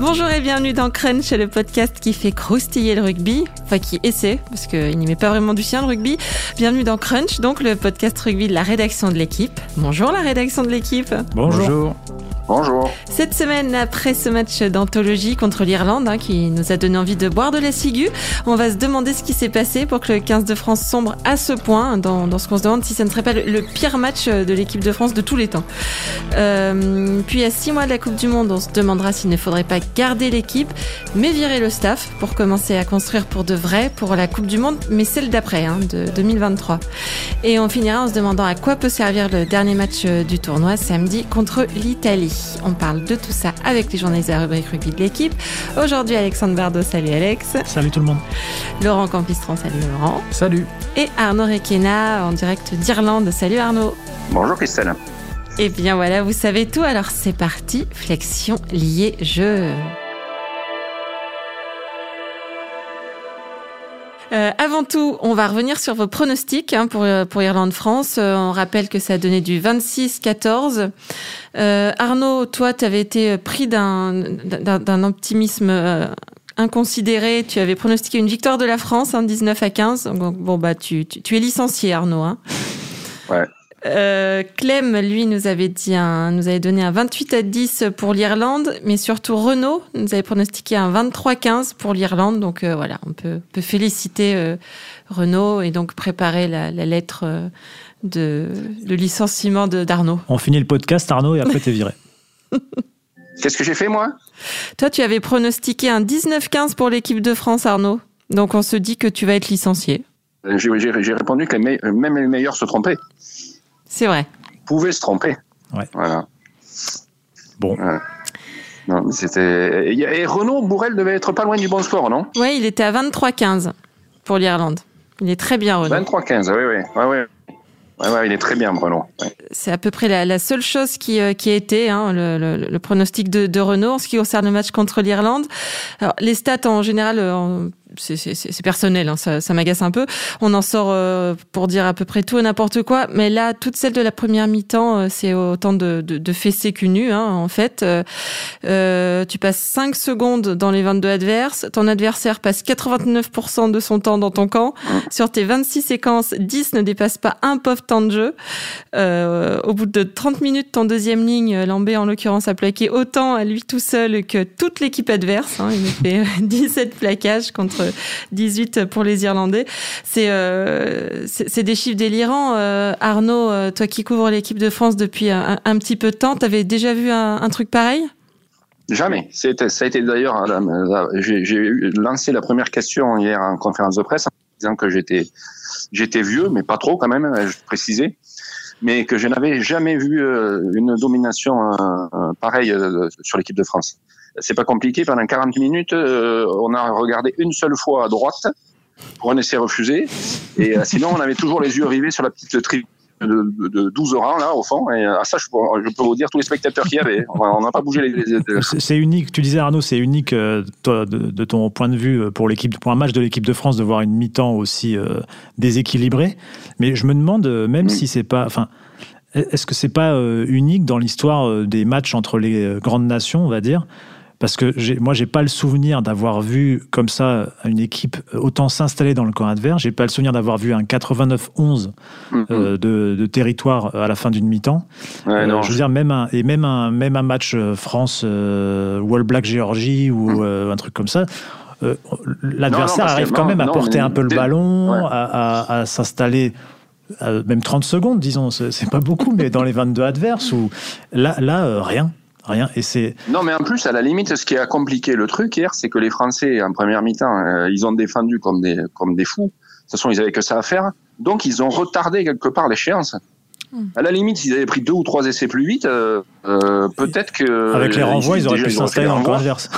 Bonjour et bienvenue dans Crunch, le podcast qui fait croustiller le rugby, enfin qui essaie, parce qu'il n'y met pas vraiment du sien le rugby. Bienvenue dans Crunch, donc le podcast rugby de la rédaction de l'équipe. Bonjour la rédaction de l'équipe. Bonjour. Bonjour. Cette semaine, après ce match d'anthologie contre l'Irlande, hein, qui nous a donné envie de boire de la ciguë, on va se demander ce qui s'est passé pour que le 15 de France sombre à ce point, dans, ce qu'on se demande si ça ne serait pas le, le pire match de l'équipe de France de tous les temps. Euh, puis à six mois de la Coupe du Monde, on se demandera s'il ne faudrait pas garder l'équipe, mais virer le staff pour commencer à construire pour de vrai pour la Coupe du Monde, mais celle d'après, hein, de 2023. Et on finira en se demandant à quoi peut servir le dernier match du tournoi samedi contre l'Italie. On parle de tout ça avec les journalistes de la rubrique rugby de l'équipe. Aujourd'hui, Alexandre Bardot, salut Alex. Salut tout le monde. Laurent Campistran, salut Laurent. Salut. Et Arnaud Requena en direct d'Irlande. Salut Arnaud. Bonjour Christelle. Et bien voilà, vous savez tout, alors c'est parti, flexion liée jeu. Euh, avant tout, on va revenir sur vos pronostics hein, pour, pour Irlande-France. Euh, on rappelle que ça a donné du 26-14. Euh, Arnaud, toi, tu avais été pris d'un optimisme euh, inconsidéré. Tu avais pronostiqué une victoire de la France, hein, 19 à 15. Donc, bon, bah, tu, tu, tu es licencié, Arnaud. Hein. Ouais. Euh, Clem, lui, nous avait dit un, nous avait donné un 28 à 10 pour l'Irlande, mais surtout Renault nous avait pronostiqué un 23-15 pour l'Irlande. Donc euh, voilà, on peut, peut féliciter euh, Renault et donc préparer la, la lettre de, de licenciement d'Arnaud. On finit le podcast, Arnaud, et après t'es viré. Qu'est-ce que j'ai fait moi? Toi, tu avais pronostiqué un 19-15 pour l'équipe de France, Arnaud. Donc on se dit que tu vas être licencié. J'ai répondu que les même les meilleurs se trompaient. C'est vrai. Pouvait se tromper. Ouais. Voilà. Bon. Ouais. Non, mais c'était. Et Renault Bourrel devait être pas loin du bon score, non? Oui, il était à 23-15 pour l'Irlande. Il est très bien, Renault. 23-15, oui, oui. Ouais, ouais. Ouais, ouais, il est très bien, Renault. Ouais. C'est à peu près la, la seule chose qui, euh, qui a été hein, le, le, le, pronostic de, de, Renault en ce qui concerne le match contre l'Irlande. Alors, les stats en général, euh, c'est personnel, hein, ça, ça m'agace un peu. On en sort euh, pour dire à peu près tout et n'importe quoi, mais là, toute celle de la première mi-temps, euh, c'est autant de, de, de fessées qu'une nue, hein, en fait. Euh, tu passes 5 secondes dans les 22 adverses, ton adversaire passe 89% de son temps dans ton camp. Sur tes 26 séquences, 10 ne dépassent pas un pauvre temps de jeu. Euh, au bout de 30 minutes, ton deuxième ligne, Lambé en l'occurrence, a plaqué autant à lui tout seul que toute l'équipe adverse. Hein. Il a fait 17 plaquages contre 18 pour les Irlandais. C'est euh, des chiffres délirants. Euh, Arnaud, euh, toi qui couvres l'équipe de France depuis un, petit peu de temps, t'avais déjà vu un, un truc pareil? Jamais. Ça a été d'ailleurs, j'ai lancé la première question hier en conférence de presse en disant que j'étais j'étais vieux, mais pas trop quand même, je précisais, mais que je n'avais jamais vu une domination pareille sur l'équipe de France c'est pas compliqué. Pendant 40 minutes, euh, on a regardé une seule fois à droite pour un essai refusé. Et euh, sinon, on avait toujours les yeux rivés sur la petite tribune de, de, 12 rangs là au fond et à ça je peux, je peux vous dire tous les spectateurs qu'il y avait on n'a pas bougé les, les... c'est unique tu disais Arnaud c'est unique euh, toi, de, de, ton point de vue pour l'équipe pour un match de l'équipe de France de voir une mi-temps aussi euh, déséquilibrée mais je me demande même mmh. si c'est pas enfin est-ce que c'est pas euh, unique dans l'histoire des matchs entre les grandes nations on va dire parce que moi, j'ai pas le souvenir d'avoir vu comme ça une équipe autant s'installer dans le camp adverse. J'ai pas le souvenir d'avoir vu un 89-11 mm -hmm. euh, de, de, territoire à la fin d'une mi-temps. Ouais, euh, je veux dire, même un, et même un, même un match France euh, Wall Black Géorgie ou mm un truc comme ça. L'adversaire arrive quand même à porter un peu le ballon, ouais. à, à, à s'installer même 30 secondes, disons, c'est pas beaucoup, mais dans les 22 adverses, où là, là rien rien. Et c'est. Non, mais en plus, à la limite, ce qui a compliqué le truc hier, c'est que les Français, en première mi-temps, euh, ils ont défendu comme des, comme des fous. De toute façon, ils avaient que ça à faire. Donc, ils ont retardé quelque part l'échéance. Mmh. À la limite, s'ils avaient pris deux ou trois essais plus vite, euh, euh, peut-être que. Avec les renvois, ils, auraient pu s'installer dans le camp adverse.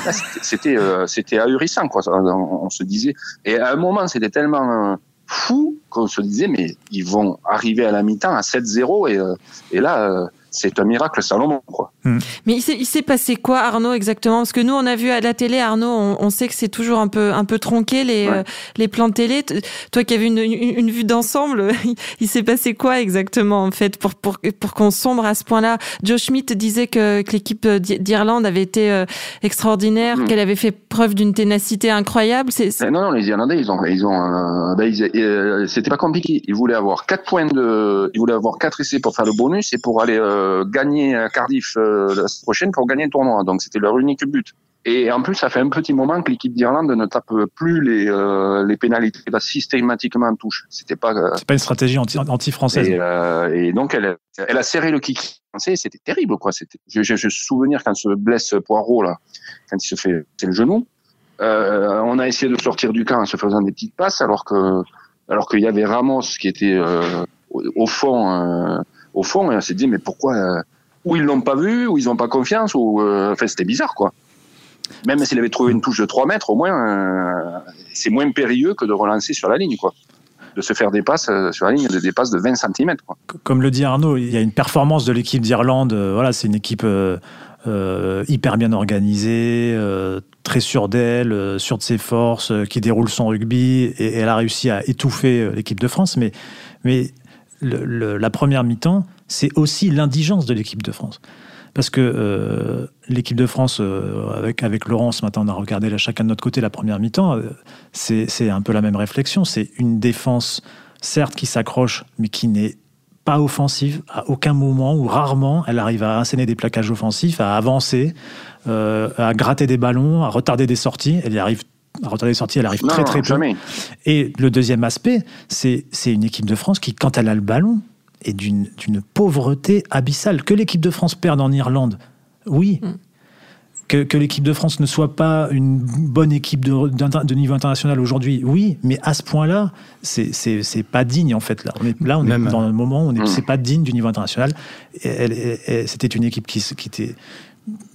C'était, euh, c'était ahurissant, quoi. On, on, se disait. Et à un moment, c'était tellement fou qu'on se disait, mais ils vont arriver à la mi-temps à 7-0 et, et là c'est un miracle Salomon, quoi. Hmm. Mais il s'est passé quoi, Arnaud, exactement? Parce que nous, on a vu à la télé, Arnaud, on, sait que c'est toujours un peu, un peu tronqué, les, euh, les plans de télé. Toi qui avais une, une, vue d'ensemble, il s'est passé quoi exactement, en fait, pour, pour, pour qu'on sombre à ce point-là? Joe Schmidt disait que, que l'équipe d'Irlande avait été euh, extraordinaire, hmm. qu'elle avait fait preuve d'une ténacité incroyable. C'est, non, non, les Irlandais, ils ont, ils ont, euh, ben, c'était pas compliqué. Ils voulaient avoir quatre points de, ils voulaient avoir quatre essais pour faire le bonus et pour aller gagner à Cardiff la semaine prochaine pour gagner le tournoi. Donc c'était leur unique but. Et en plus, ça fait un petit moment que l'équipe d'Irlande ne tape plus les, euh, les pénalités là, systématiquement en touche. C'était pas. Euh, c'est pas une stratégie anti, française. Et, euh, et, donc elle, elle a serré le kick français. C'était terrible quoi. C'était. J'ai je, souvenir quand se blesse Poirot là, quand il se fait c'est le genou. Euh, on a essayé de sortir du camp en se faisant des petites passes alors que alors qu'il y avait Ramos qui était euh, au, au, fond au fond et on s'est dit mais pourquoi ou ils l'ont pas vu, ou ils n'ont pas confiance, ou euh, enfin c'était bizarre quoi. Même s'il avait trouvé une touche de 3 mètres, au moins euh, c'est moins périlleux que de relancer sur la ligne quoi. De se faire des passes euh, sur la ligne, des passes de 20 cm. Quoi. Comme le dit Arnaud, il y a une performance de l'équipe d'Irlande. voilà, c'est une équipe hyper bien organisée, très sûre d'elle, sûre de ses forces, qui déroule son rugby, et, elle a réussi à étouffer l'équipe de France. Mais, mais la première mi-temps, c'est aussi l'indigence de l'équipe de France. Parce que euh, l'équipe de France, euh, avec, avec Laurent ce matin, on a regardé chacun de notre côté la première mi-temps, euh, c'est un peu la même réflexion. C'est une défense, certes, qui s'accroche, mais qui n'est pas offensive à aucun moment ou rarement. Elle arrive à asséner des plaquages offensifs, à avancer, à gratter des ballons, à retarder des sorties. Elle y arrive à retarder des sorties, elle arrive très très peu. Et le deuxième aspect, c'est une équipe de France qui, quand elle a le ballon, et d'une pauvreté abyssale. Que l'équipe de France perde en Irlande, oui. Mm. Que, que l'équipe de France ne soit pas une bonne équipe de, de niveau international aujourd'hui, oui, mais à ce point-là, c'est pas digne en fait. Là, on est, là, on est dans un moment où mm. c'est pas digne du niveau international. C'était une équipe qui, qui était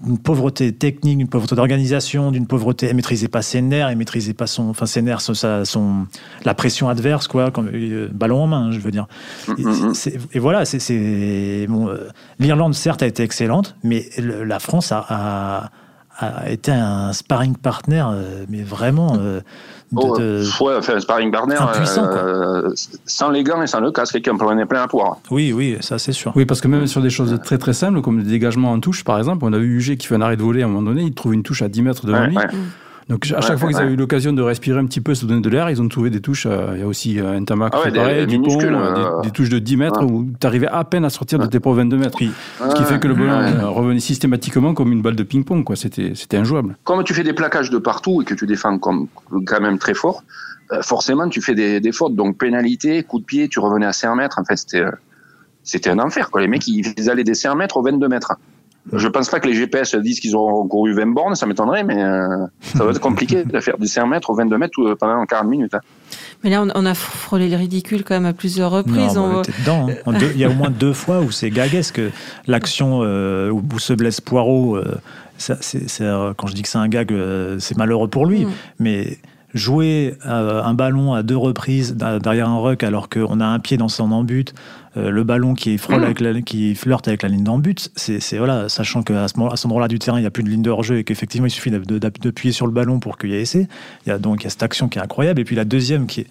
une pauvreté technique, une pauvreté d'organisation, d'une pauvreté. Elle maîtrisait pas ses nerfs, elle maîtrisait pas son, enfin ses nerfs, son, la pression adverse, quoi, comme euh, ballon en main, je veux dire. Et, mm, mm, mm. voilà, c'est bon, euh, l'Irlande certes a été excellente, mais la France a, a, été un sparring partner, euh, mais vraiment. Oh, ouais, enfin, sparring partner euh, sans les gants et sans le casque, quelqu'un prenait plein à poire. Oui, oui, ça c'est sûr. Oui, parce que même sur des choses très très simples, comme le dégagement en touche, par exemple, on a vu UG qui fait un arrêt de volée à un moment donné, il trouve une touche à 10 mètres de lui. Donc à chaque fois qu'ils avaient eu l'occasion de respirer un petit peu, se donner de l'air, ils ont trouvé des touches. Euh, il y a aussi euh, un tamac ah pareil, du pont, euh, des, touches de 10 mètres où tu arrivais à peine à sortir de tes propres 22 mètres. ce qui fait que le ballon revenait systématiquement comme une balle de ping-pong. C'était, c'était injouable. Comme tu fais des plaquages de partout et que tu défends comme, quand même très fort, forcément tu fais des, des, fautes. Donc pénalité, coup de pied, tu revenais à 5 mètres. En fait, c'était, c'était un enfer. Quoi. Les mecs, ils allaient des 5 mètres aux 22 mètres. Je pense pas que les GPS disent qu'ils ont couru 20 bornes, ça m'étonnerait, mais euh, ça va être compliqué de faire du 5 mètres ou 22 mètres euh, pendant 40 minutes. Hein. Mais là, on, a frôlé le ridicule quand même à plusieurs reprises. on... dedans, hein. Il y a au moins deux fois où c'est gaguesque. L'action euh, où se blesse Poirot, quand je dis que c'est un gag, c'est malheureux pour lui. Mm. Mais jouer un ballon à deux reprises derrière un ruck alors qu'on a un pied dans son embut, euh, le ballon qui, frôle avec la, qui flirte avec la ligne d'embut, c'est voilà, sachant qu'à ce, à ce endroit-là du terrain, il n'y a plus de ligne de hors-jeu et qu'effectivement, il suffit d'appuyer sur le ballon pour qu'il y ait essai. Il y a donc il y a cette action qui est incroyable. Et puis la deuxième qui est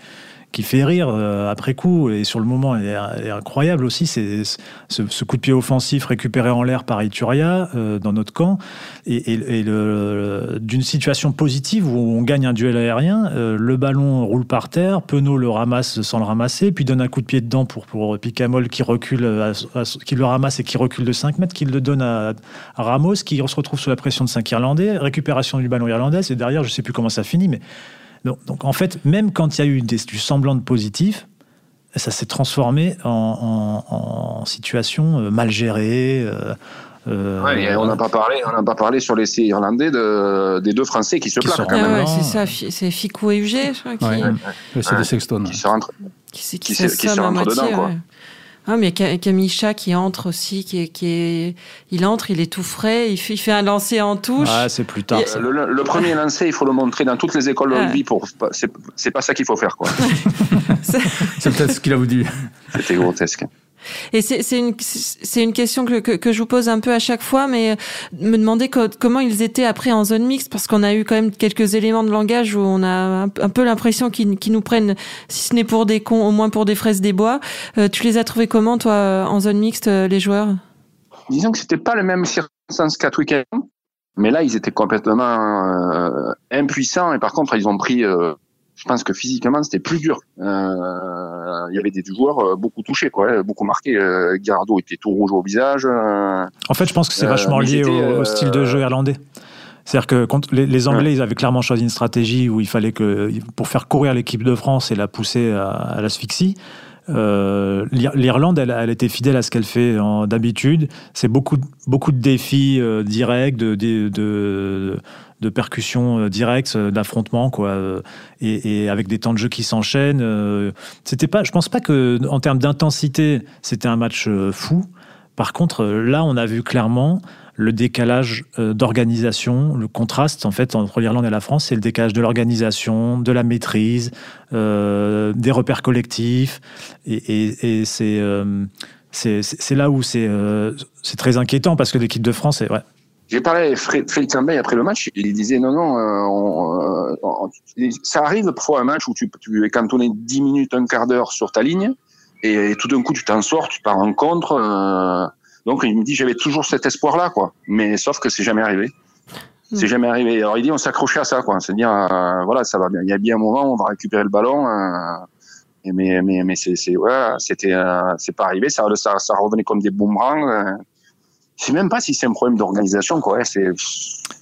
qui fait rire euh, après coup et sur le moment est, incroyable aussi c'est ce, coup de pied offensif récupéré en l'air par Ituria euh, dans notre camp et, d'une situation positive où on gagne un duel aérien euh, le ballon roule par terre Penaud le ramasse sans le ramasser puis donne un coup de pied dedans pour, pour Picamol qui recule qui le ramasse et qui recule de 5 mètres qui le donne à, Ramos qui se retrouve sous la pression de 5 Irlandais récupération du ballon irlandais et derrière je sais plus comment ça finit mais donc, en fait, même quand il y a eu des, du semblant de positif, ça s'est transformé en, situation euh, mal gérée. Euh, euh, on n'a pas parlé, on n'a pas parlé sur l'essai irlandais de, des deux Français qui se plaquent. Ah c'est ça, c'est Ficou et Huget, je crois. Qui... C'est des Sexton. Qui se rentrent, qui, qui, qui se rentrent dedans, quoi. Ah, mais Chat qui entre aussi, qui est, qui est, il entre, il est tout frais, il fait, il fait un lancer en touche. Ah, c'est plus tard. Le, premier lancer, il faut le montrer dans toutes les écoles de rugby. Pour, c'est pas ça qu'il faut faire, quoi. c'est peut-être ce qu'il a voulu. C'était grotesque. Et c'est une, une question que, que, je vous pose un peu à chaque fois, mais me demander comment ils étaient après en zone mixte, parce qu'on a eu quand même quelques éléments de langage où on a un, peu l'impression qu'ils nous prennent, si ce n'est pour des cons, au moins pour des fraises des bois. Euh, tu les as trouvés comment, toi, en zone mixte, euh, les joueurs? Disons que c'était pas le même circonstance qu'à week mais là, ils étaient complètement euh, impuissants, et par contre, ils ont pris je pense que physiquement c'était plus dur. Euh, il y avait des joueurs euh, beaucoup touchés, quoi, beaucoup marqués. Euh, Gardo était tout rouge au visage. en fait, je pense que c'est vachement lié au, style de jeu irlandais. C'est-à-dire que les, Anglais, ils avaient clairement choisi une stratégie où il fallait que, pour faire courir l'équipe de France et la pousser à, l'asphyxie, L'Irlande, elle, était fidèle à ce qu'elle fait d'habitude. C'est beaucoup, beaucoup de défis directs, de, de, de percussions euh, directes, euh, d'affrontemements, quoi, euh, et, avec des temps de jeu qui s'enchaînent. C'était pas, je pense pas que en termes d'intensité, c'était un match fou. Par contre, là, on a vu clairement le décalage d'organisation, le contraste en fait entre l'Irlande et la France, c'est le décalage de l'organisation, de la maîtrise, des repères collectifs, et, c'est là où c'est c'est très inquiétant parce que l'équipe de France, est, ouais, j'ai parlé avec Félix Ambay après le match, il disait non, non, euh, euh, ça arrive parfois un match où tu, tu es cantonné 10 minutes, un quart d'heure sur ta ligne, et, tout d'un coup tu t'en sors, tu pars en contre. Euh, donc il me dit j'avais toujours cet espoir-là, quoi. Mais sauf que c'est jamais arrivé. C'est jamais arrivé. Alors il dit on s'accrochait à ça, quoi. C'est-à-dire voilà, ça va bien. Il y a bien un moment où on va récupérer le ballon. mais mais mais c'est c'est ouais, c'était c'est pas arrivé. Ça, ça ça revenait comme des boomerangs. Je sais même pas si c'est un problème d'organisation, quoi. C'est.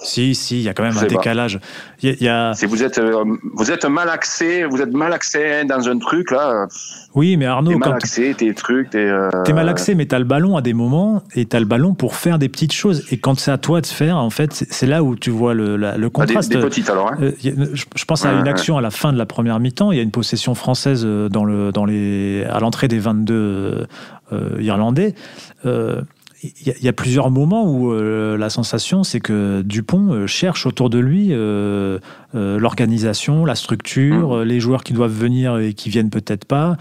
Si, si, il y a quand même un décalage. Il y a... vous êtes, euh, vous êtes mal axé, vous êtes mal axé dans un truc là. Oui, mais Arnaud, t'es mal axé, tes trucs, t'es. Euh... T'es mal axé, mais t'as le ballon à des moments et t'as le ballon pour faire des petites choses. Et quand c'est à toi de faire, en fait, c'est là où tu vois le, le ah, contraste. des, petites alors. Hein. Euh, je, pense à une action à la fin de la première mi-temps. Il y a une possession française euh, dans le, dans les, à l'entrée des 22 irlandais il y, a plusieurs moments où euh, la sensation, c'est que Dupont euh, cherche autour de lui euh, l'organisation, la structure, mmh. les joueurs qui doivent venir et qui viennent peut-être pas.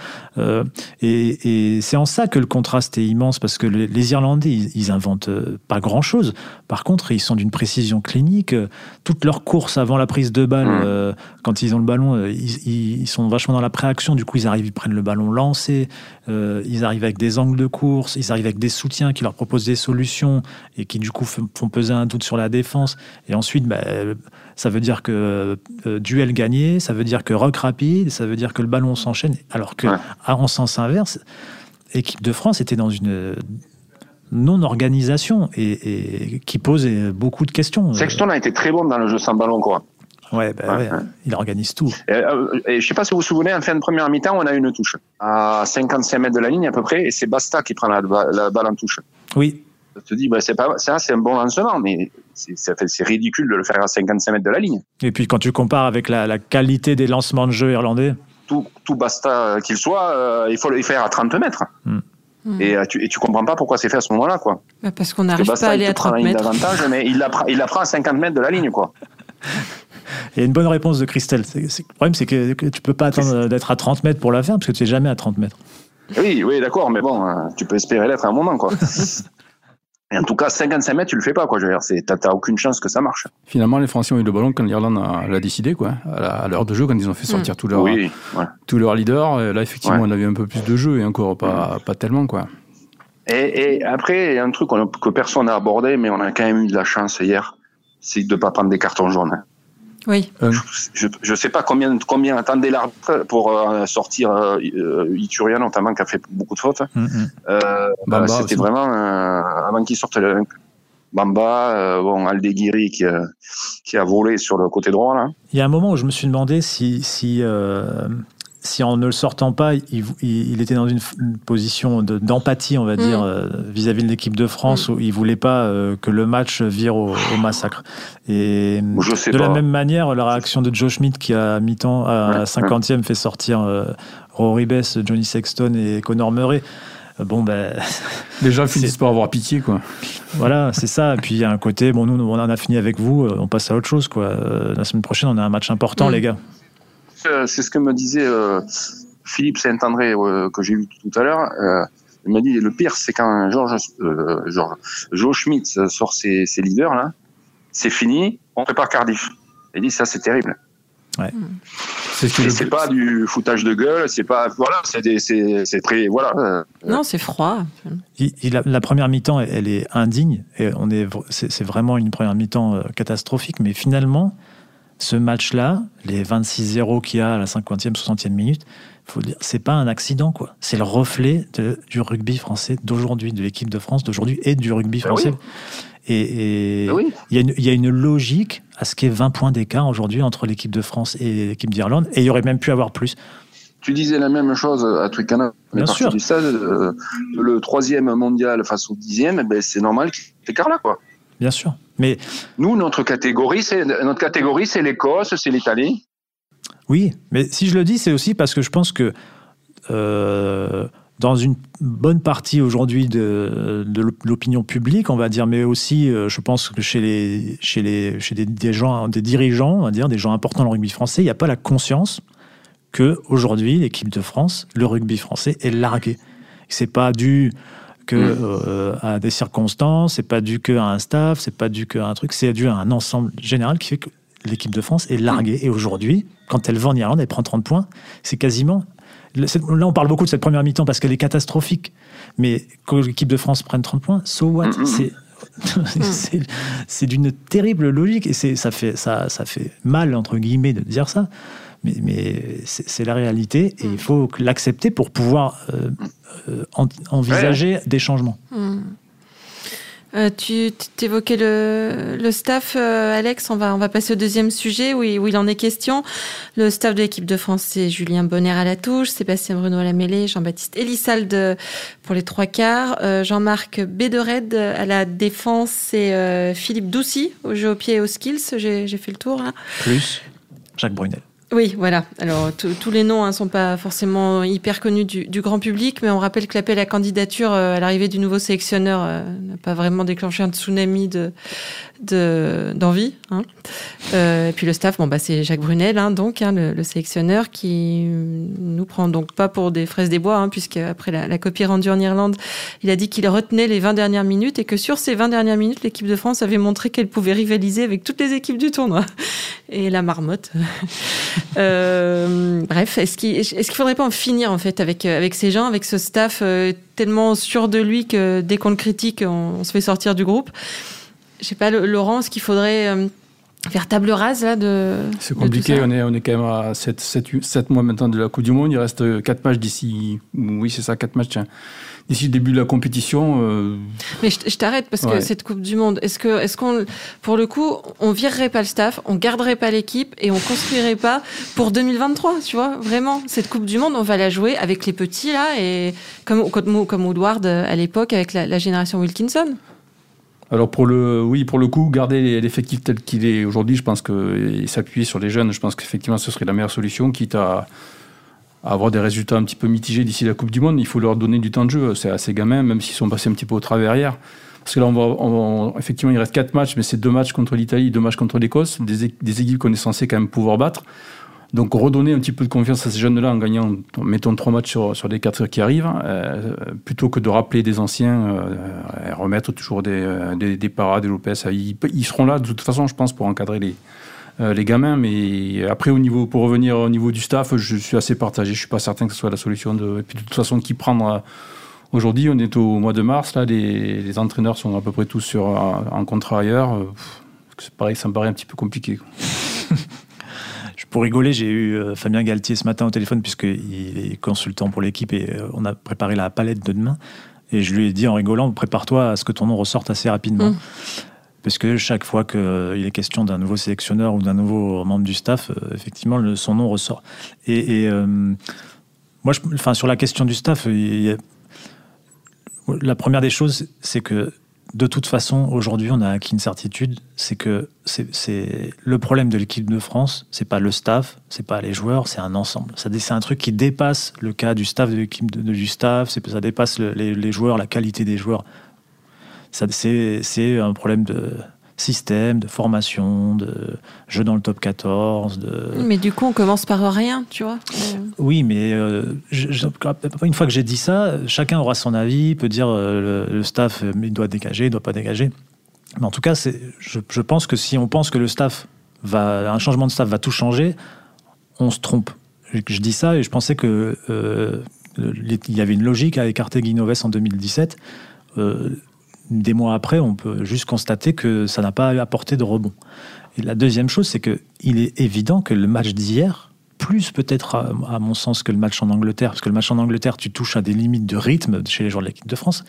et, c'est en ça que le contraste est immense, parce que les, Irlandais, ils, inventent pas grand-chose. Par contre, ils sont d'une précision clinique. Toutes leurs courses avant la prise de balle, mmh. quand ils ont le ballon, ils, ils, sont vachement dans la préaction. Du coup, ils arrivent, ils prennent le ballon lancé. ils arrivent avec des angles de course. Ils arrivent avec des soutiens qui leur proposent proposent des solutions et qui du coup font peser un doute sur la défense. Et ensuite, bah, ça veut dire que euh, duel gagné, ça veut dire que rock rapide, ça veut dire que le ballon s'enchaîne. Alors que en sens inverse, l'équipe de France était dans une non-organisation et, qui posait beaucoup de questions. Sexton a été très bon dans le jeu sans ballon, quoi. Ouais, bah il organise tout. Et, euh, et je sais pas si vous vous souvenez, en fin de première mi-temps, on a une touche à 55 mètres de la ligne à peu près, et c'est Basta qui prend la, balle en touche. Oui. Je te dis, bah, c'est pas, ça, c'est un bon lancement, mais c'est ridicule de le faire à 55 mètres de la ligne. Et puis quand tu compares avec la, qualité des lancements de jeu irlandais. Tout, tout Basta qu'il soit, euh, il faut le faire à 30 mètres. Hmm. Et, euh, tu, et tu comprends pas pourquoi c'est fait à ce moment-là, quoi. Bah, parce qu'on n'arrive pas à aller à 30 mètres. mais il la, il la prend à 50 mètres de la ligne, quoi. Il y a une bonne réponse de Christelle. le problème, c'est que, tu peux pas attendre d'être à 30 mètres pour la faire, parce que tu n'es jamais à 30 mètres. Oui, oui, d'accord, mais bon, euh, tu peux espérer l'être à un moment, quoi. Et en tout cas, 55 mètres, tu le fais pas, quoi. Je veux dire, t'as aucune chance que ça marche. Finalement, les Français ont eu le ballon quand l'Irlande l'a décidé, quoi. À l'heure de jeu, quand ils ont fait sortir mm. tous leurs oui, leurs leaders. Là, effectivement, on a vu un peu plus de jeu et encore pas, pas tellement, quoi. Et, et après, il y a un truc que personne n'a abordé, mais on a quand même eu de la chance hier, c'est de ne pas prendre des cartons jaunes. Oui. Euh, je ne sais pas combien, combien attendait l'arbitre pour euh, sortir euh, Ituria, notamment, qui a fait beaucoup de fautes. Mm, mm. C'était vraiment avant qu'il sorte le, Bamba, bon, Aldeguiri qui, qui a volé sur le côté droit. Là. Il y a un moment où je me suis demandé si, si si en ne le sortant pas, il, était dans une, position d'empathie, on va mm. dire, euh, vis-à-vis de l'équipe de France, mm. où il voulait pas euh, que le match vire au, massacre. Et de la même manière, la réaction de Joe Schmidt, qui a mi-temps, à 50e, fait sortir euh, Rory Bess, Johnny Sexton et Connor Murray. Bon, ben. Les gens finissent par avoir pitié, quoi. Voilà, c'est ça. Et puis, il y a un côté, bon, nous, on en a fini avec vous, on passe à autre chose, quoi. La semaine prochaine, on a un match important, mm. les gars. C'est ce que me disait euh, Philippe Saint-André euh, que j'ai vu tout à l'heure. Euh, Il m'a dit le pire, c'est quand Georges, euh, Georges, Joe Schmidt sort ses, ses leaders là, c'est fini, on prépare Cardiff. Il dit ça, c'est terrible. Ouais. C'est pas du foutage de gueule, c'est pas voilà, c'est très voilà. Non, c'est froid. Il, la première mi-temps, elle est indigne et on est c'est vraiment une première mi-temps euh, catastrophique, mais finalement ce match-là, les 26-0 qu'il y a à la 50e, 60e minute, faut dire, c'est pas un accident, quoi. C'est le reflet de, du rugby français d'aujourd'hui, de l'équipe de France d'aujourd'hui et du rugby bah français. Et bah il y, a une logique à ce qu'il y ait 20 points d'écart aujourd'hui entre l'équipe de France et l'équipe d'Irlande, et il y aurait même pu avoir plus. Tu disais la même chose à Twickenham. Bien sûr. Du stade, euh, le troisième mondial face au dixième, ben c'est normal qu'il y ait écart là, quoi. Bien sûr. Mais nous, notre catégorie, c'est notre catégorie, c'est l'Écosse, c'est l'Italie. Oui, mais si je le dis, c'est aussi parce que je pense que euh, dans une bonne partie aujourd'hui de, l'opinion publique, on va dire, mais aussi, euh, je pense que chez les, chez les, chez des, gens, des dirigeants, on va dire, des gens importants dans le rugby français, il n'y a pas la conscience que aujourd'hui, l'équipe de France, le rugby français est largué. C'est pas dû que mm. euh, à des circonstances, c'est pas dû que à un staff, c'est pas dû que à un truc, c'est dû à un ensemble général qui fait que l'équipe de France est larguée. Et aujourd'hui, quand elle va en Irlande, elle prend 30 points. C'est quasiment. Là, on parle beaucoup de cette première mi-temps parce qu'elle est catastrophique. Mais quand l'équipe de France prenne 30 points, so what? Mm, mm, C'est d'une terrible logique et ça fait, ça, ça fait mal, entre guillemets, de dire ça. Mais, mais c'est la réalité et il faut l'accepter pour pouvoir euh, euh, envisager des changements. Euh, tu évoquais le, le staff, euh, Alex. On va, on va passer au deuxième sujet où il, où il en est question. Le staff de l'équipe de France, c'est Julien Bonner à la touche, Sébastien Bruno à la mêlée, Jean-Baptiste Elissalde pour les trois quarts, euh, Jean-Marc Bédored à la défense et Philippe Doucy au jeu au pied et aux skills. J'ai fait le tour. Hein. Plus Jacques Brunel. Oui, voilà. Alors tous les noms ne hein, sont pas forcément hyper connus du, grand public, mais on rappelle que l'appel à candidature à l'arrivée du nouveau sélectionneur n'a pas vraiment déclenché un tsunami de, d'envie. Hein. Euh, et puis le staff, bon, bah, c'est Jacques Brunel, hein, donc hein, le, sélectionneur, qui nous prend donc pas pour des fraises des bois, puisque après la, copie rendue en Irlande, il a dit qu'il retenait les 20 dernières minutes et que sur ces 20 dernières minutes, l'équipe de France avait montré qu'elle pouvait rivaliser avec toutes les équipes du tournoi. Et la marmotte. euh, bref, est-ce qu'il est faudrait pas en finir en fait avec, avec ces gens, avec ce staff euh, tellement sûr de lui que dès qu'on le critique, on se fait sortir du groupe? Je sais pas, Laurent, ce qu'il faudrait euh, faire table rase là de. C'est compliqué, on, est, on est quand même à 7, 7, 7, mois maintenant de la Coupe du Monde. Il reste 4 matchs d'ici. Oui, c'est ça, 4 matchs. D'ici le début de la compétition. Euh, Mais je, t'arrête parce que cette Coupe du Monde, est-ce que, est-ce qu'on, pour le coup, on virerait pas le staff, on garderait pas l'équipe et on construirait pas pour 2023, tu vois, vraiment cette Coupe du Monde, on va la jouer avec les petits là et comme comme, comme Woodward à l'époque avec la, la génération Wilkinson. Alors pour le, oui, pour le coup, garder l'effectif tel qu'il est aujourd'hui, je pense que s'appuyer sur les jeunes, je pense qu'effectivement ce serait la meilleure solution, quitte à, avoir des résultats un petit peu mitigés d'ici la Coupe du Monde. Il faut leur donner du temps de jeu. C'est à ces gamins, même s'ils sont passés un petit peu au travers hier. Parce que là, on va, effectivement, il reste quatre matchs, mais c'est deux matchs contre l'Italie, deux matchs contre l'Écosse, des, des équipes qu'on est censé quand même pouvoir battre. Donc redonner un petit peu de confiance à ces jeunes-là en gagnant, mettons, trois matchs sur, sur les quatre qui arrivent, euh, plutôt que de rappeler des anciens, euh, et remettre toujours des, euh, des, des parades, des Lopez. Ils, seront là de toute façon, je pense, pour encadrer les, les gamins. Mais après, au niveau, pour revenir au niveau du staff, je suis assez partagé. Je suis pas certain que ce soit la solution. De, et puis de toute façon, qui prendre Aujourd'hui, on est au mois de mars. Là, les, les entraîneurs sont à peu près tous sur, en contrat ailleurs. C'est pareil, ça me paraît un petit peu compliqué. Pour rigoler, j'ai eu euh, Fabien Galtier ce matin au téléphone, puisqu'il est consultant pour l'équipe et euh, on a préparé la palette de demain. Et je lui ai dit en rigolant, prépare-toi à ce que ton nom ressorte assez rapidement. Mm. Parce que chaque fois qu'il est question d'un nouveau sélectionneur ou d'un nouveau membre du staff, euh, effectivement, son nom ressort. Et, moi, je, enfin, sur la question du staff, la première des choses, c'est que de toute façon, aujourd'hui, on a acquis une certitude, c'est que c'est le problème de l'équipe de France, c'est pas le staff, c'est pas les joueurs, c'est un ensemble. C'est un truc qui dépasse le cas du staff de l'équipe de, du staff, ça dépasse les, joueurs, la qualité des joueurs. C'est un problème de système, de formation, de jeu dans le top 14. De... Mais du coup, on commence par rien, tu vois. Oui, mais euh, une fois que j'ai dit ça, chacun aura son avis, peut dire euh, le, staff il doit dégager, il doit pas dégager. Mais en tout cas, je, je pense que si on pense que le staff va, un changement de staff va tout changer, on se trompe. Je, dis ça et je pensais que euh, il y avait une logique à écarter Guinoves en 2017. Euh, des mois après, on peut juste constater que ça n'a pas apporté de rebond. Et la deuxième chose, c'est qu'il est évident que le match d'hier, plus peut-être à, mon sens que le match en Angleterre, parce que le match en Angleterre, tu touches à des limites de rythme chez les joueurs de l'équipe de France,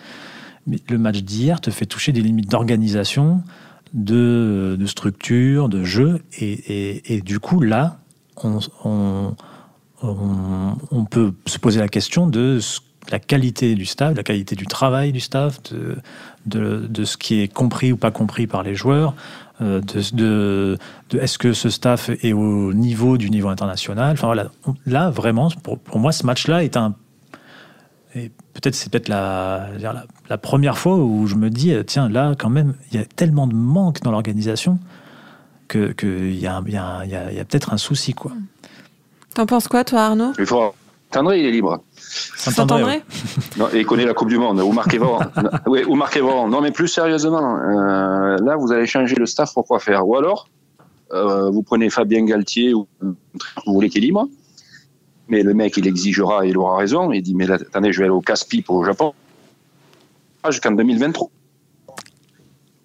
mais le match d'hier te fait toucher des limites d'organisation, de, structure, de jeu, et, du coup, là, on, peut se poser la question de la qualité du staff, la qualité du travail du staff, de, de, ce qui est compris ou pas compris par les joueurs, euh, de, de, est-ce que ce staff est au niveau du niveau international. Enfin voilà, là vraiment, pour, pour moi, ce match-là est un et peut-être c'est peut-être la, la, la, première fois où je me dis tiens là quand même il y a tellement de manque dans l'organisation que qu'il y a, y a, y a, y a peut-être un souci quoi. T'en penses quoi, toi, Arnaud? Il faut. Tandré, il est libre. Saint-André non, Et il connaît la Coupe du Monde, ou Marc oui, ou Marc Non, mais plus sérieusement, euh, là, vous allez changer le staff pour quoi faire? Ou alors, euh, vous prenez Fabien Galtier, ou vous voulez qu'il est libre, mais le mec, il exigera, il aura raison, il dit, mais là, attendez, je vais aller au casse-pipe au Japon, jusqu'en 2023.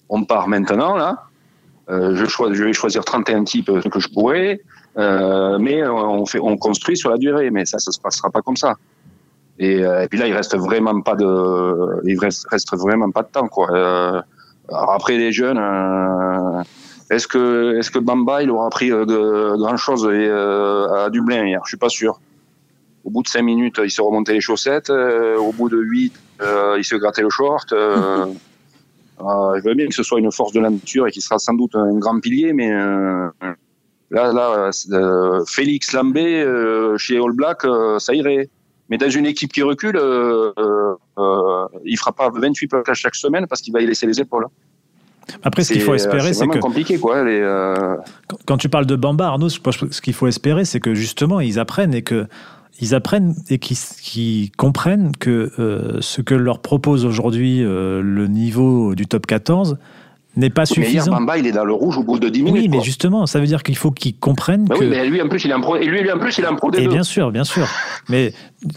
On part maintenant, là, euh, je, je, vais choisir 31 types que je pourrais, euh, mais on, fait, on construit sur la durée, mais ça, ça se passera pas comme ça. Et, euh, et puis là, il reste vraiment pas de, il reste, reste vraiment pas de temps, quoi. Euh, après les jeunes, euh, est-ce que, est-ce que Bamba, il aura pris de, grand chose à Dublin hier? Je suis pas sûr. Au bout de cinq minutes, il se remontait les chaussettes. au bout de huit, il se grattait le short. je veux bien que ce soit une force de la nature et qu'il sera sans doute un grand pilier, mais Là, là euh, Félix Lambé euh, chez All Black, euh, ça irait. Mais dans une équipe qui recule, il fera pas 28 plaquages chaque semaine parce qu'il va y laisser les épaules. Après, ce qu'il faut espérer, c'est que. compliqué, quoi. Quand tu parles de Bamba, Arnaud, ce qu'il faut espérer, c'est que justement, ils apprennent et que. Ils apprennent et qu'ils comprennent que ce que leur propose aujourd'hui le niveau du top 14, n'est pas suffisant. Mais Bamba, il est dans le rouge au bout de 10 minutes. Oui, mais justement, ça veut dire qu'il faut qu'il comprenne bah que. Oui, mais lui en plus, il est un pro. Et lui, en plus, il est un pro des Et bien sûr, bien sûr. mais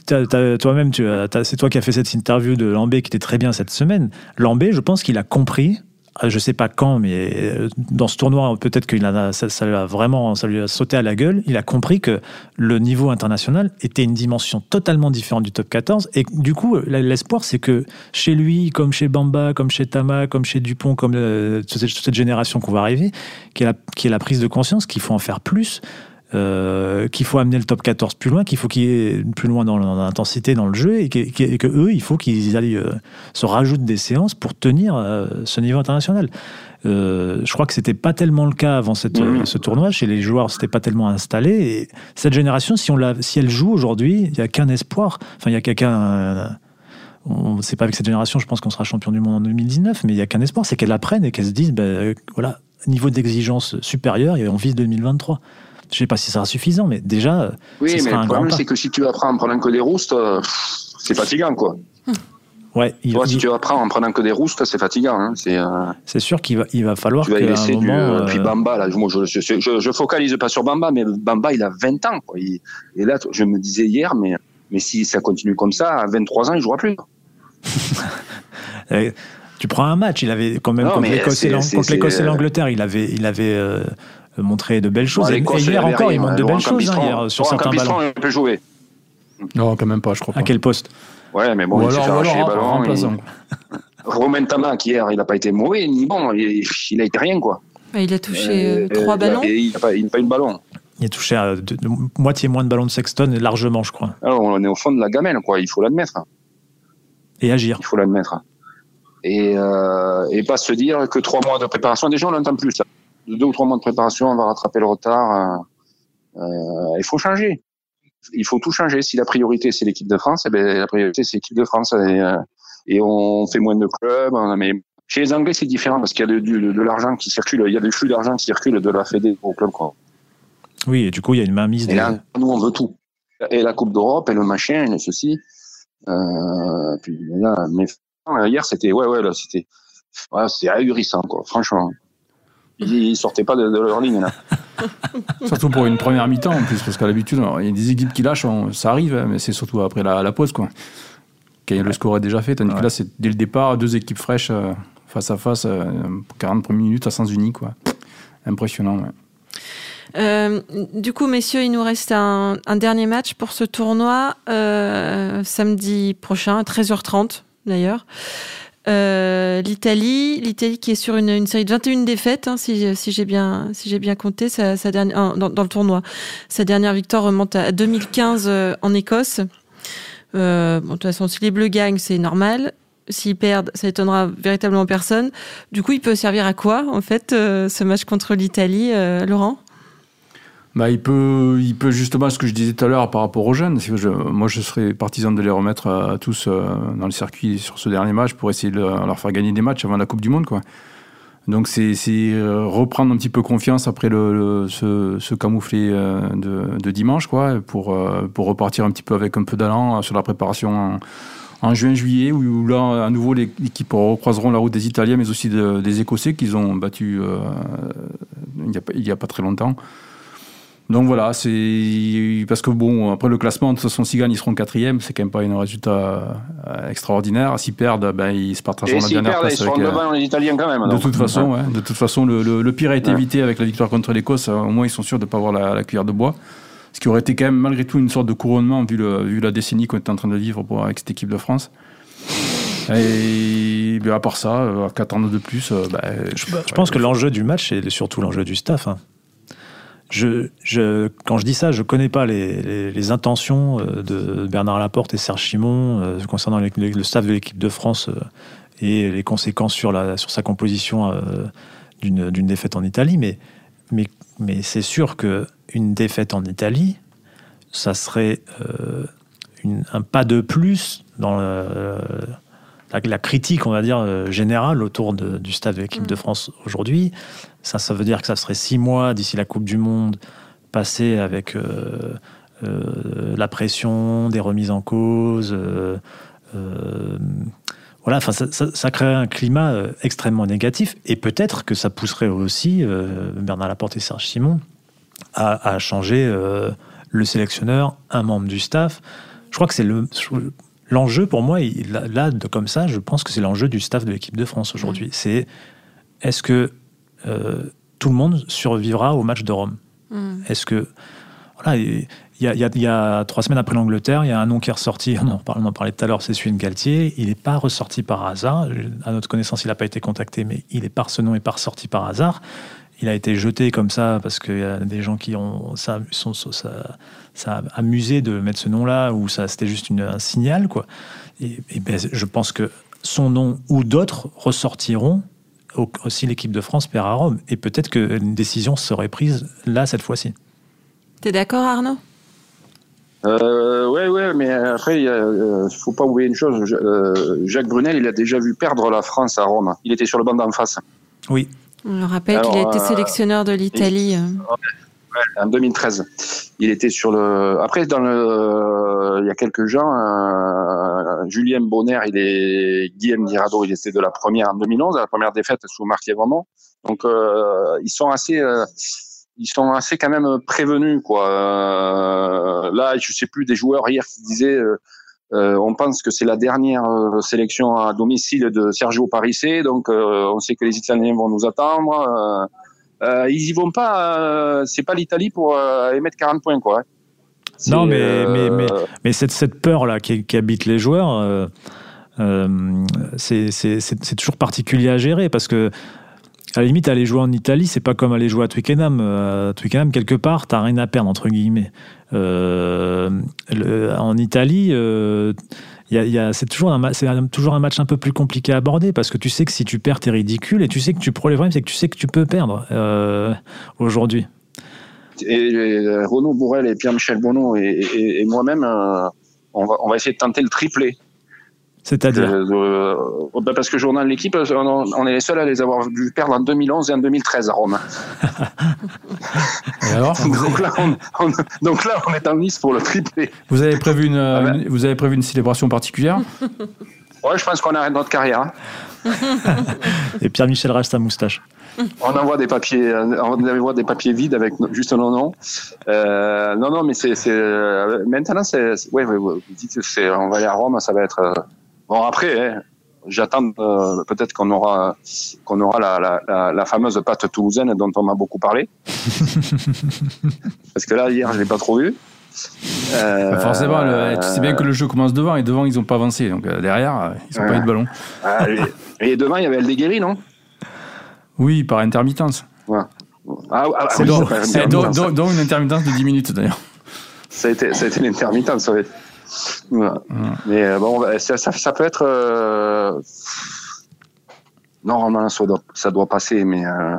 toi-même, c'est toi qui as fait cette interview de Lambé qui était très bien cette semaine. Lambé, je pense qu'il a compris je sais pas quand, mais euh, dans ce tournoi, peut-être qu'il a, ça, ça, lui a vraiment, ça lui a sauté à la gueule. Il a compris que le niveau international était une dimension totalement différente du top 14. Et du coup, l'espoir, c'est que chez lui, comme chez Bamba, comme chez Tama, comme chez Dupont, comme euh, cette, cette, génération qu'on va arriver, qui est, la, qui est la prise de conscience qu'il faut en faire plus. Euh, qu'il faut amener le top 14 plus loin, qu'il faut qu'il y ait plus loin dans l'intensité dans le jeu et que, eux, il faut qu'ils aillent euh, se rajoutent des séances pour tenir euh, ce niveau international. je crois que c'était pas tellement le cas avant cette, ce tournoi. Chez les joueurs, c'était pas tellement installé. Et cette génération, si, on la, si elle joue aujourd'hui, il n'y a qu'un espoir. Enfin, il y a on c'est pas avec cette génération, je pense qu'on sera champion du monde en 2019, mais il y a qu'un espoir, c'est qu'elle apprenne et qu'elle se dise, ben, voilà, niveau d'exigence supérieur, et on vise 2023. Je sais pas si ça sera suffisant, mais déjà. Oui, mais le problème, c'est que si tu apprends en prenant que des roustes, euh, c'est fatigant, quoi. Ouais, il, Toi, si tu apprends en prenant que des roustes, c'est fatigant. Hein. C'est euh... sûr qu'il va, il va falloir. Tu vas y laisser du. Euh, puis Bamba, là, je, je, je, je, focalise pas sur Bamba, mais Bamba, il a 20 ans. Quoi. et là, je me disais hier, mais, mais si ça continue comme ça, à 23 ans, il jouera plus. tu prends un match, il avait quand même contre l'Écosse et l'Angleterre, il avait, il avait euh, montrer de belles choses. et, hier encore, il montre de belles choses hein, hier, sur certains ballons. Il peut jouer. Non, quand même pas, je crois. Pas. À quel poste Ouais, mais bon, ou il alors, alors, ballons, remplaçant. Il... Romain Tamac hier, il n'a pas été mauvais ni bon, il, il a été rien quoi. Il a touché euh, trois ballons. Il n'a pas, eu de ballon. Il a touché à de, de, moitié moins de ballons de Sexton, largement, je crois. Alors, on est au fond de la gamelle, quoi. Il faut l'admettre. Et agir. Il faut l'admettre. Et, euh, et pas se dire que trois mois de préparation, déjà on l'entend plus. Ça deux ou trois mois de préparation, on va rattraper le retard. Euh, euh, il faut changer. Il faut tout changer. Si la priorité c'est l'équipe de France, eh ben, la priorité c'est l'équipe de France et, euh, et, on fait moins de clubs, met Chez les Anglais, c'est différent parce qu'il y a de, de, l'argent qui circule, il y a des flux d'argent qui circulent de la Fédé au club. Quoi. Oui, et du coup, il y a une mainmise. Et là, nous, on veut tout. Et la Coupe d'Europe, et le machin, et ceci. Euh, puis là, mais hier, c'était, ouais, ouais, là, c'était, ouais, c'est ahurissant, quoi, franchement. Ils, sortaient pas de, leur ligne, là. surtout pour une première mi-temps, en plus, parce qu'à l'habitude, il y a des équipes qui lachent, ça arrive, hein, mais c'est surtout après la, la, pause, quoi. Quand le score est déjà fait, tandis que là, c'est dès le départ, deux équipes fraîches, euh, face à face, 40 euh, premières minutes à sens unique, quoi. Impressionnant, ouais. Euh, du coup, messieurs, il nous reste un, dernier match pour ce tournoi euh, samedi prochain, à 13h30 d'ailleurs. Euh, L'Italie, l'Italie qui est sur une, série de 21 défaites, hein, si, j'ai bien, si bien compté, sa, dernière, dans, le tournoi. Sa dernière victoire remonte à 2015 en Écosse. de toute façon, si les Bleus gagnent, c'est normal. S'ils perdent, ça étonnera véritablement personne. Du coup, il peut servir à quoi, en fait, ce match contre l'Italie, Laurent? Bah, il, peut, il peut justement, ce que je disais tout à l'heure par rapport aux jeunes, moi je serais partisan de les remettre à, tous euh, dans le circuit sur ce dernier match pour essayer de leur faire gagner des matchs avant la Coupe du Monde. Quoi. Donc c'est euh, reprendre un petit peu confiance après ce, ce, camouflet euh, de, dimanche quoi, pour, repartir un petit peu avec un peu d'allant sur la préparation en, juin-juillet, où, là, à nouveau, les équipes recroiseront la route des Italiens, mais aussi des Écossais qu'ils ont battus il n'y a, pas très longtemps. Donc voilà, c'est parce que bon, après le classement, de toute façon, s'ils gagnent, ils seront quatrième, c'est quand même pas un résultat euh, extraordinaire. S'ils perdent, ben, ils se partageront la dernière place. Ils seront avec, devant les Italiens quand même. De toute façon, ouais, de toute façon, le, le, pire a été évité avec la victoire contre l'Écosse. Au moins, ils sont sûrs de ne pas avoir la, la, cuillère de bois. Ce qui aurait été quand même malgré tout une sorte de couronnement vu, le, vu la décennie qu'on était en train de vivre pour, avec cette équipe de France. Et ben, à part ça, euh, qu'attendre de plus euh, ben, je, je, pense que l'enjeu du match, c'est surtout l'enjeu du staff. Hein quand je dis ça, je ne connais pas les, intentions euh, de Bernard Laporte et Serge Chimon euh, concernant le staff de l'équipe de France euh, et les conséquences sur, sa composition d'une défaite en Italie. Mais, c'est sûr qu'une défaite en Italie, ça serait un pas de plus dans la, la, critique, on va dire, générale autour de, du staff de l'équipe mm. de France aujourd'hui. Ça, ça veut dire que ça serait six mois d'ici la Coupe du Monde, passé avec euh, euh, la pression, des remises en cause. Euh, voilà, enfin, ça, ça, créerait un climat extrêmement négatif. Et peut-être que ça pousserait aussi Bernard Laporte et Serge Simon à, changer le sélectionneur, un membre du staff. Je crois que c'est le. L'enjeu pour moi, là, de, comme ça, je pense que c'est l'enjeu du staff de l'équipe de France aujourd'hui. C'est est-ce que euh, tout le monde survivra au match de Rome? Hmm. Est-ce que. Voilà, il y, a, trois semaines après l'Angleterre, il y a un nom qui est ressorti, on en, parlait tout à l'heure, c'est celui de Galtier. Il n'est pas ressorti par hasard. À notre connaissance, il n'a pas été contacté, mais il est par ce nom et pas ressorti par hasard. Il a été jeté comme ça parce qu'il y a des gens qui ont ça, sont, ça, ça a amusé de mettre ce nom-là ou ça c'était juste une, un signal quoi. Et, ben, je pense que son nom ou d'autres ressortiront aussi l'équipe de France perd à Rome. Et peut-être qu'une décision serait prise là, cette fois-ci. T'es d'accord, Arnaud? Euh, ouais, ouais, mais après, il ne euh, faut pas oublier une chose. Euh, Jacques Brunel, il a déjà vu perdre la France à Rome. Il était sur le banc d'en face. Oui. On le rappelle qu'il a été euh, sélectionneur de l'Italie en 2013. Il était sur le. Après, dans le, il y a quelques gens, euh, Julien Bonner, il est Guillaume Dirado, il était de la première en 2011, la première défaite sous Marc Vraiment. Donc, euh, ils sont assez, euh, ils sont assez quand même prévenus, quoi. Euh, là, je sais plus des joueurs hier qui disaient. On pense que c'est la dernière sélection à domicile de Sergio Parissé, donc on sait que les Italiens vont nous attendre. Euh, ils y vont pas. Euh, c'est pas l'Italie pour euh, émettre 40 points, quoi. Hein. Non, mais, mais, mais, mais, cette, cette peur-là qui, qui, habite les joueurs, c'est toujours particulier à gérer parce que à la limite, aller jouer en Italie, c'est pas comme aller jouer à Twickenham. À Twickenham, quelque part, t'as rien à perdre, entre guillemets. Euh, en Italie, euh, c'est toujours, un, match un peu plus compliqué à aborder parce que tu sais que si tu perds, t'es ridicule et tu sais que tu, le problème, c'est que tu sais que tu peux perdre euh, aujourd'hui. Et, euh, Renaud Bourrel et Pierre-Michel Bonneau et, moi-même, euh, on, va, on va essayer de tenter le triplé. C'est-à-dire ben, Parce que journal l'équipe, on, est les seuls à les avoir vu perdre en 2011 et en 2013 à Rome. donc, là, on, donc, là, on, est en lice pour le triplé. Vous avez prévu une, ah ben. vous avez prévu une célébration particulière Ouais, je pense qu'on arrête notre carrière. Hein. et Pierre-Michel reste à moustache. On envoie des papiers, on envoie des papiers vides avec juste un nom. Euh, non, non, mais c'est euh, maintenant, c'est ouais, ouais, vous dites, on va aller à Rome, ça va être euh, bon après. Hein, J'attends euh, peut-être qu'on aura qu'on aura la, la, la, fameuse pâte toulousaine dont on m'a beaucoup parlé. Parce que là hier je l'ai pas trop vu. Euh, forcément, tu sais bien que le jeu commence devant et devant ils n'ont pas avancé donc derrière ils n'ont pas eu de ballon. Ah, et, devant il y avait El Deguerri, non? Oui, par intermittence. Ouais. Ah, ah, c'est donc, une intermittence de 10 minutes d'ailleurs. Ça a été, ça a été l'intermittence, ouais. ouais. Mais euh, bon, ça, ça, peut être. Euh... Normalement, ça doit, ça doit passer, mais. Euh...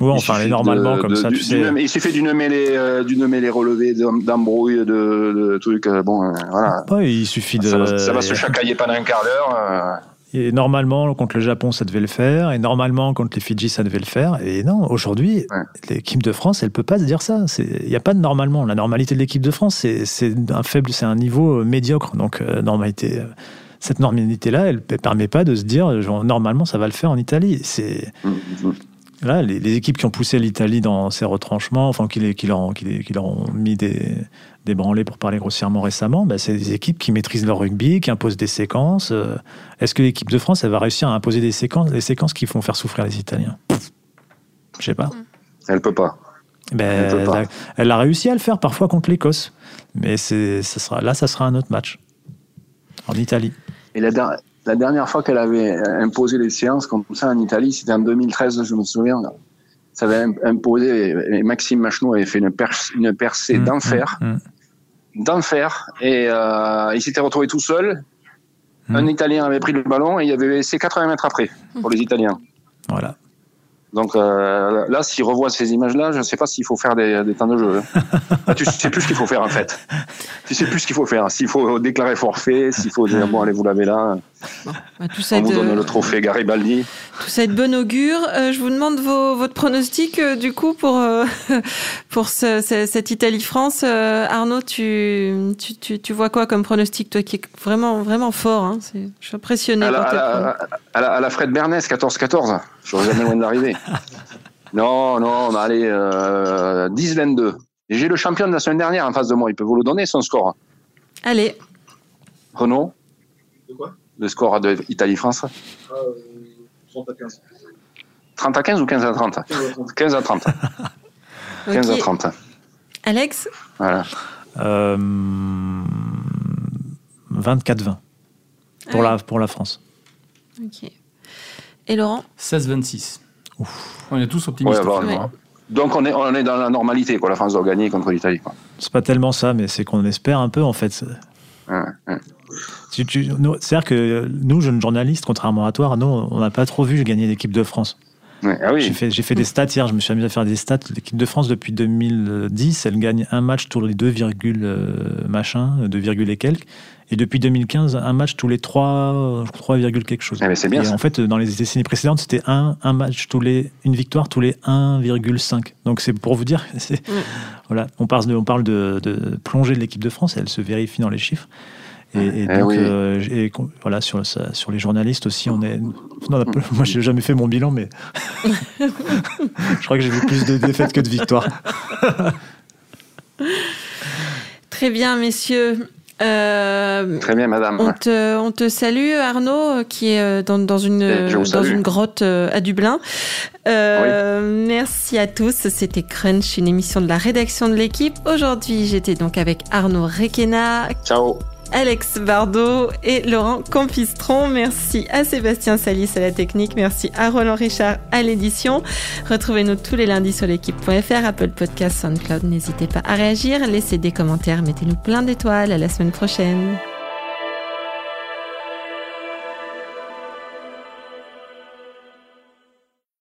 Ouais, enfin, normalement, comme ça, tu sais. il suffit d'une mêlée, euh, d'une mêlée relevée, d'embrouille, de, de, trucs. Bon, euh, voilà. Ouais, il suffit de. Ça va, ça va se chacailler pendant un quart d'heure. Et normalement, contre le Japon, ça devait le faire. Et normalement, contre les Fidji, ça devait le faire. Et non, aujourd'hui, l'équipe de France, elle peut pas se dire ça. Il n'y a pas de normalement. La normalité de l'équipe de France, c'est un faible, c'est un niveau euh, médiocre. Donc, euh, normalité, euh, cette normalité-là, elle ne permet pas de se dire, genre, normalement, ça va le faire en Italie. C'est. Là, les, équipes qui ont poussé l'Italie dans ses retranchements, enfin, qui, qui, leur, qui, qui leur ont mis des, débranlés pour parler grossièrement récemment, bah, c'est des équipes qui maîtrisent leur rugby, qui imposent des séquences. Euh, est-ce que l'équipe de France, elle va réussir à imposer des séquences, des séquences qui font faire souffrir les Italiens? Je sais pas. Elle peut pas. Ben, peut pas. Elle, a réussi à le faire parfois contre l'Écosse, mais ça sera, là, ça sera un autre match en Italie. Et la, la dernière fois qu'elle avait imposé les séances comme ça en Italie, c'était en 2013, je me souviens ça avait imposé, et Maxime Macheneau avait fait une, une percée mmh, d'enfer, mmh, mmh. d'enfer, et euh, il s'était retrouvé tout seul. Un Italien avait pris le ballon et il avait laissé 80 mètres après pour les Italiens. Voilà. Donc euh, là, s'il revoit ces images-là, je ne sais pas s'il faut faire des, temps de jeu. Tu hein. tu sais plus ce qu'il faut faire en fait. Tu sais plus ce qu'il faut faire. S'il faut déclarer forfait, s'il faut dire bon allez vous l'avez là. Bah, tout ça On vous donne le trophée Garibaldi. Tout ça est de bon augure. Euh, je vous demande votre pronostic euh, du coup pour pour cette Italie-France. Arnaud, tu, tu, tu, vois quoi comme pronostic toi qui est vraiment vraiment fort. Hein? Je suis impressionné. À la, à la, Fred Bernès, 14-14. Je serais jamais loin d'arriver. non, non, allez, euh, 10-22. J'ai le champion de la semaine dernière en face de moi. Il peut vous le donner, son score. Allez. Renaud De quoi? Le score de Italie-France ah, 30 à 15. 30 à 15 ou 15 à 30 15 à 30. 15 à 30. Alex? Voilà. Euh, 24-20 pour, la, pour la France. Ok. Et Laurent 16-26. On est tous optimistes. Hein. Donc on est, on est dans la normalité, quoi. La France doit gagner contre l'Italie. C'est pas tellement ça, mais c'est qu'on espère un peu en fait. C'est-à-dire que nous, jeunes journalistes, contrairement à toi, nous, on n'a pas trop vu gagner l'équipe de France. Ah oui. J'ai fait, fait, des stats hier, je me suis amusé à faire des stats. L'équipe de France, depuis 2010, elle gagne un match tous les 2, euh, machin, 2, et quelques. Et depuis 2015, un match tous les 3, 3, quelque chose. Eh c'est bien. Et en fait, dans les décennies précédentes, c'était un, un match tous les, une victoire tous les 1,5. Donc c'est pour vous dire, voilà, on parle de, on parle de, de plongée de l'équipe de France, elle se vérifie dans les chiffres. Et, et eh donc, euh, et, voilà, sur, sur les journalistes aussi, on est. Non, moi, j'ai jamais fait mon bilan, mais je crois que j'ai vu plus de défaites que de victoires. Très bien, messieurs. Euh, Très bien, madame. On te, on te, salue, Arnaud, qui est euh, dans, dans une, dans une grotte à Dublin. Euh, Merci à tous. C'était Crunch, une émission de la rédaction de l'équipe. Aujourd'hui, j'étais donc avec Arnaud Requena. Ciao. Alex Bardot et Laurent Campistron. Merci à Sébastien Salis à la technique. Merci à Roland Richard à l'édition. Retrouvez-nous tous les lundis sur l'équipe.fr, Apple Podcast, SoundCloud. N'hésitez pas à réagir, laissez des commentaires, mettez-nous plein d'étoiles. À la semaine prochaine.